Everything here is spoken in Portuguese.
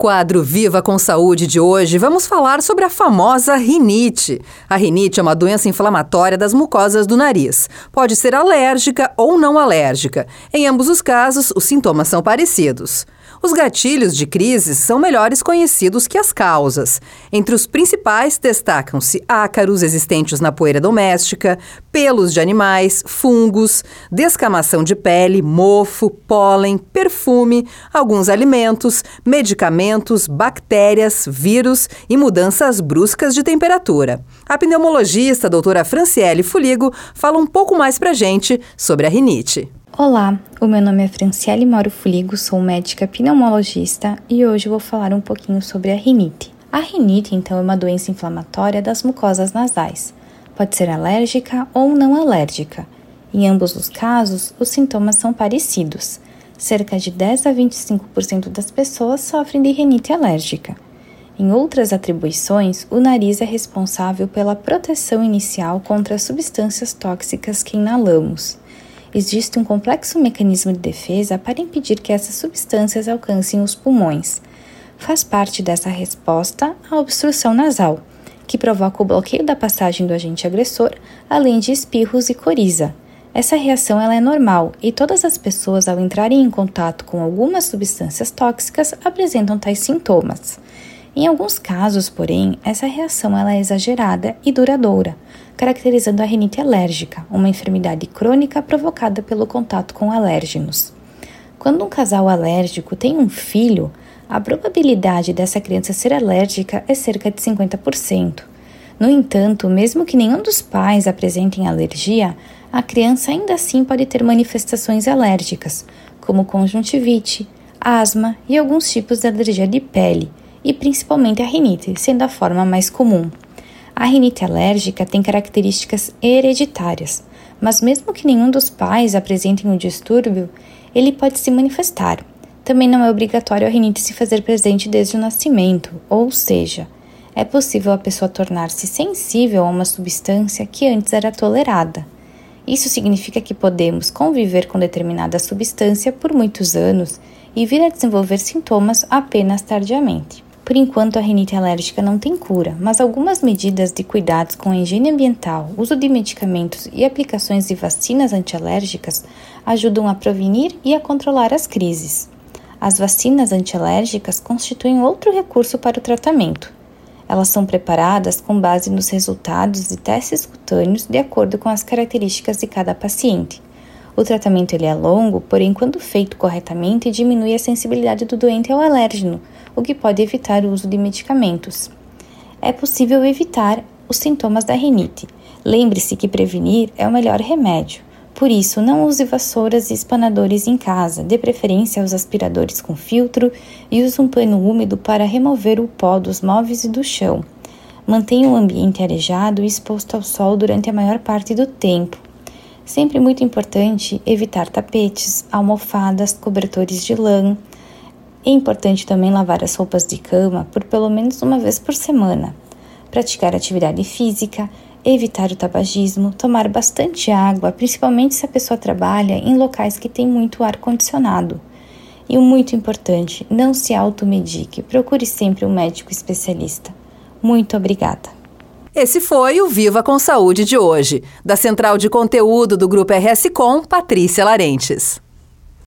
quadro Viva com Saúde de hoje, vamos falar sobre a famosa rinite. A rinite é uma doença inflamatória das mucosas do nariz. Pode ser alérgica ou não alérgica. Em ambos os casos, os sintomas são parecidos. Os gatilhos de crises são melhores conhecidos que as causas. Entre os principais destacam-se ácaros existentes na poeira doméstica, pelos de animais, fungos, descamação de pele, mofo, pólen, perfume, alguns alimentos, medicamentos, bactérias, vírus e mudanças bruscas de temperatura. A pneumologista doutora Franciele Fuligo fala um pouco mais pra gente sobre a rinite. Olá, o meu nome é Franciele Mauro Fuligo, sou médica pneumologista e hoje vou falar um pouquinho sobre a rinite. A rinite, então, é uma doença inflamatória das mucosas nasais. Pode ser alérgica ou não alérgica. Em ambos os casos, os sintomas são parecidos. Cerca de 10 a 25% das pessoas sofrem de rinite alérgica. Em outras atribuições, o nariz é responsável pela proteção inicial contra as substâncias tóxicas que inalamos existe um complexo mecanismo de defesa para impedir que essas substâncias alcancem os pulmões. Faz parte dessa resposta a obstrução nasal, que provoca o bloqueio da passagem do agente agressor, além de espirros e coriza. Essa reação ela é normal e todas as pessoas, ao entrarem em contato com algumas substâncias tóxicas, apresentam tais sintomas. Em alguns casos, porém, essa reação ela é exagerada e duradoura, caracterizando a rinite alérgica, uma enfermidade crônica provocada pelo contato com alérgenos. Quando um casal alérgico tem um filho, a probabilidade dessa criança ser alérgica é cerca de 50%. No entanto, mesmo que nenhum dos pais apresentem alergia, a criança ainda assim pode ter manifestações alérgicas, como conjuntivite, asma e alguns tipos de alergia de pele, e principalmente a rinite, sendo a forma mais comum. A rinite alérgica tem características hereditárias, mas mesmo que nenhum dos pais apresentem o um distúrbio, ele pode se manifestar. Também não é obrigatório a rinite se fazer presente desde o nascimento, ou seja, é possível a pessoa tornar-se sensível a uma substância que antes era tolerada. Isso significa que podemos conviver com determinada substância por muitos anos e vir a desenvolver sintomas apenas tardiamente. Por enquanto, a rinite alérgica não tem cura, mas algumas medidas de cuidados com a higiene ambiental, uso de medicamentos e aplicações de vacinas antialérgicas ajudam a prevenir e a controlar as crises. As vacinas antialérgicas constituem outro recurso para o tratamento. Elas são preparadas com base nos resultados de testes cutâneos de acordo com as características de cada paciente. O tratamento ele é longo, porém, quando feito corretamente, diminui a sensibilidade do doente ao alérgeno, o que pode evitar o uso de medicamentos. É possível evitar os sintomas da rinite. Lembre-se que prevenir é o melhor remédio. Por isso, não use vassouras e espanadores em casa, de preferência os aspiradores com filtro e use um pano úmido para remover o pó dos móveis e do chão. Mantenha o ambiente arejado e exposto ao sol durante a maior parte do tempo. Sempre muito importante evitar tapetes, almofadas, cobertores de lã, é importante também lavar as roupas de cama por pelo menos uma vez por semana, praticar atividade física, evitar o tabagismo, tomar bastante água, principalmente se a pessoa trabalha em locais que tem muito ar condicionado. E o muito importante, não se automedique, procure sempre um médico especialista. Muito obrigada. Esse foi o Viva com Saúde de hoje, da Central de Conteúdo do Grupo RS Com, Patrícia Larentes.